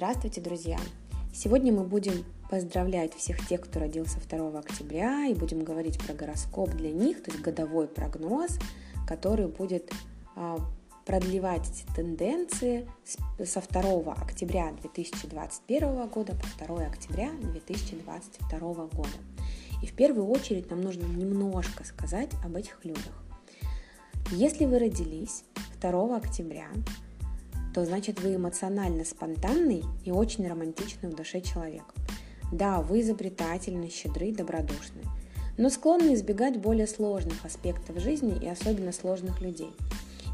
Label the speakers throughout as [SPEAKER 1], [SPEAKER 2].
[SPEAKER 1] Здравствуйте, друзья! Сегодня мы будем поздравлять всех тех, кто родился 2 октября, и будем говорить про гороскоп для них, то есть годовой прогноз, который будет а, продлевать эти тенденции со 2 октября 2021 года по 2 октября 2022 года. И в первую очередь нам нужно немножко сказать об этих людях. Если вы родились 2 октября, то значит вы эмоционально спонтанный и очень романтичный в душе человек. Да, вы изобретательны, щедры, добродушны, но склонны избегать более сложных аспектов жизни и особенно сложных людей.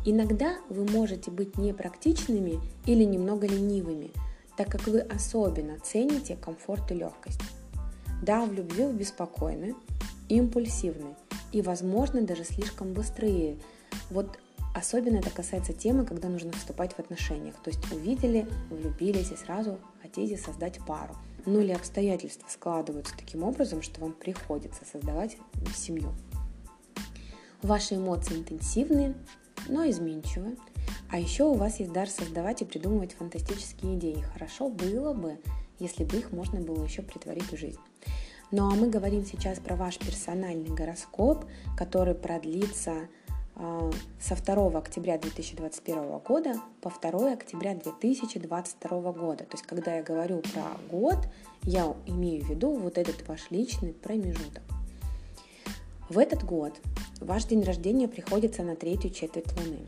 [SPEAKER 1] Иногда вы можете быть непрактичными или немного ленивыми, так как вы особенно цените комфорт и легкость. Да, в любви вы беспокойны, импульсивны и, возможно, даже слишком быстрые. Вот Особенно это касается темы, когда нужно вступать в отношениях. То есть увидели, влюбились и сразу хотите создать пару. Ну или обстоятельства складываются таким образом, что вам приходится создавать семью. Ваши эмоции интенсивные, но изменчивые. А еще у вас есть дар создавать и придумывать фантастические идеи. Хорошо было бы, если бы их можно было еще притворить в жизнь. Ну а мы говорим сейчас про ваш персональный гороскоп, который продлится со 2 октября 2021 года по 2 октября 2022 года. То есть, когда я говорю про год, я имею в виду вот этот ваш личный промежуток. В этот год ваш день рождения приходится на третью четверть Луны.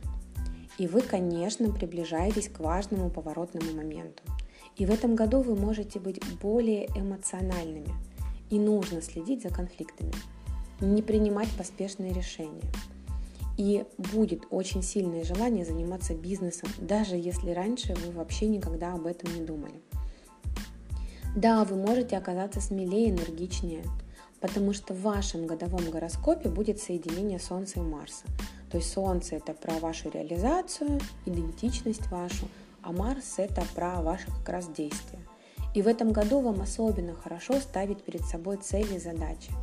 [SPEAKER 1] И вы, конечно, приближаетесь к важному поворотному моменту. И в этом году вы можете быть более эмоциональными. И нужно следить за конфликтами. Не принимать поспешные решения – и будет очень сильное желание заниматься бизнесом, даже если раньше вы вообще никогда об этом не думали. Да, вы можете оказаться смелее, энергичнее, потому что в вашем годовом гороскопе будет соединение Солнца и Марса. То есть Солнце это про вашу реализацию, идентичность вашу, а Марс это про ваши как раз действия. И в этом году вам особенно хорошо ставить перед собой цели и задачи –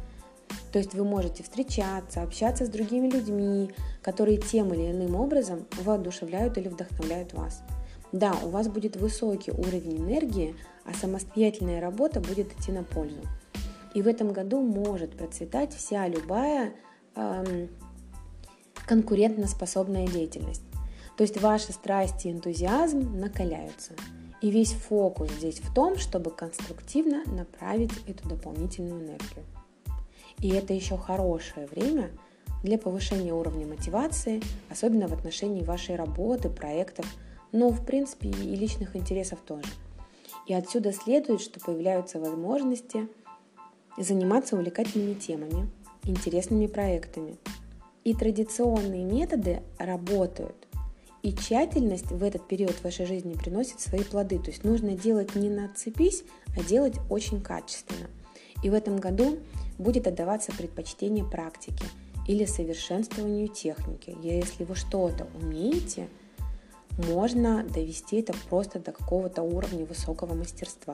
[SPEAKER 1] то есть вы можете встречаться, общаться с другими людьми, которые тем или иным образом воодушевляют или вдохновляют вас. Да, у вас будет высокий уровень энергии, а самостоятельная работа будет идти на пользу. И в этом году может процветать вся любая эм, конкурентоспособная деятельность. То есть ваши страсти и энтузиазм накаляются. И весь фокус здесь в том, чтобы конструктивно направить эту дополнительную энергию. И это еще хорошее время для повышения уровня мотивации, особенно в отношении вашей работы, проектов, но в принципе и личных интересов тоже. И отсюда следует, что появляются возможности заниматься увлекательными темами, интересными проектами. И традиционные методы работают. И тщательность в этот период вашей жизни приносит свои плоды. То есть нужно делать не на цепись, а делать очень качественно. И в этом году будет отдаваться предпочтение практике или совершенствованию техники. Если вы что-то умеете, можно довести это просто до какого-то уровня высокого мастерства.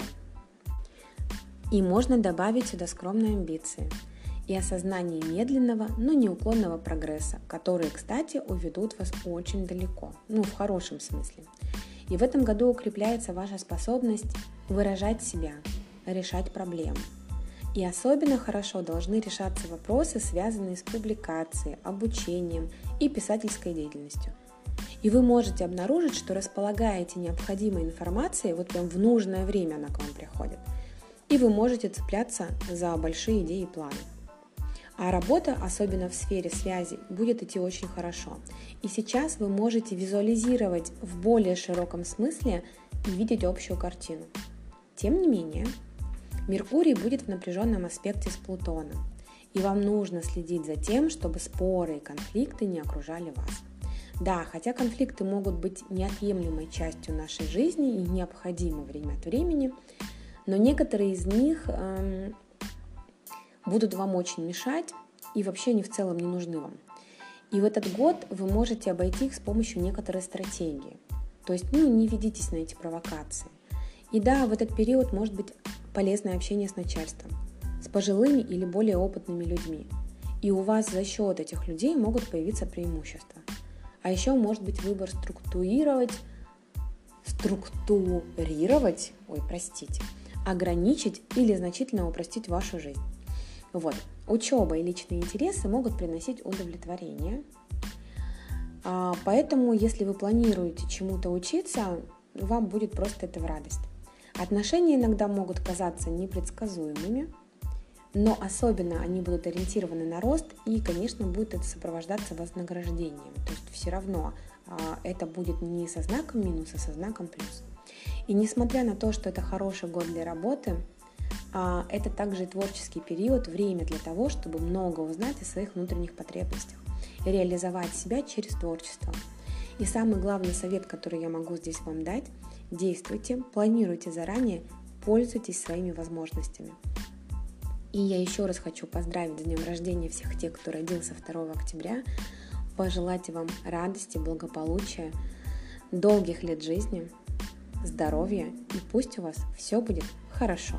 [SPEAKER 1] И можно добавить сюда скромные амбиции и осознание медленного, но неуклонного прогресса, которые, кстати, уведут вас очень далеко, ну в хорошем смысле. И в этом году укрепляется ваша способность выражать себя, решать проблемы – и особенно хорошо должны решаться вопросы, связанные с публикацией, обучением и писательской деятельностью. И вы можете обнаружить, что располагаете необходимой информацией, вот прям в нужное время она к вам приходит. И вы можете цепляться за большие идеи и планы. А работа, особенно в сфере связи, будет идти очень хорошо. И сейчас вы можете визуализировать в более широком смысле и видеть общую картину. Тем не менее, Меркурий будет в напряженном аспекте с Плутоном, и вам нужно следить за тем, чтобы споры и конфликты не окружали вас. Да, хотя конфликты могут быть неотъемлемой частью нашей жизни и необходимы время от времени, но некоторые из них эм, будут вам очень мешать и вообще они в целом не нужны вам. И в этот год вы можете обойти их с помощью некоторой стратегии. То есть ну, не ведитесь на эти провокации. И да, в этот период может быть полезное общение с начальством, с пожилыми или более опытными людьми. И у вас за счет этих людей могут появиться преимущества. А еще может быть выбор структурировать структурировать, ой, простите, ограничить или значительно упростить вашу жизнь. Вот. Учеба и личные интересы могут приносить удовлетворение. А, поэтому, если вы планируете чему-то учиться, вам будет просто это в радость. Отношения иногда могут казаться непредсказуемыми, но особенно они будут ориентированы на рост и, конечно, будет это сопровождаться вознаграждением. То есть все равно а, это будет не со знаком минус, а со знаком плюс. И несмотря на то, что это хороший год для работы, а, это также творческий период, время для того, чтобы много узнать о своих внутренних потребностях и реализовать себя через творчество. И самый главный совет, который я могу здесь вам дать, действуйте, планируйте заранее, пользуйтесь своими возможностями. И я еще раз хочу поздравить с днем рождения всех тех, кто родился 2 октября, пожелать вам радости, благополучия, долгих лет жизни, здоровья и пусть у вас все будет хорошо.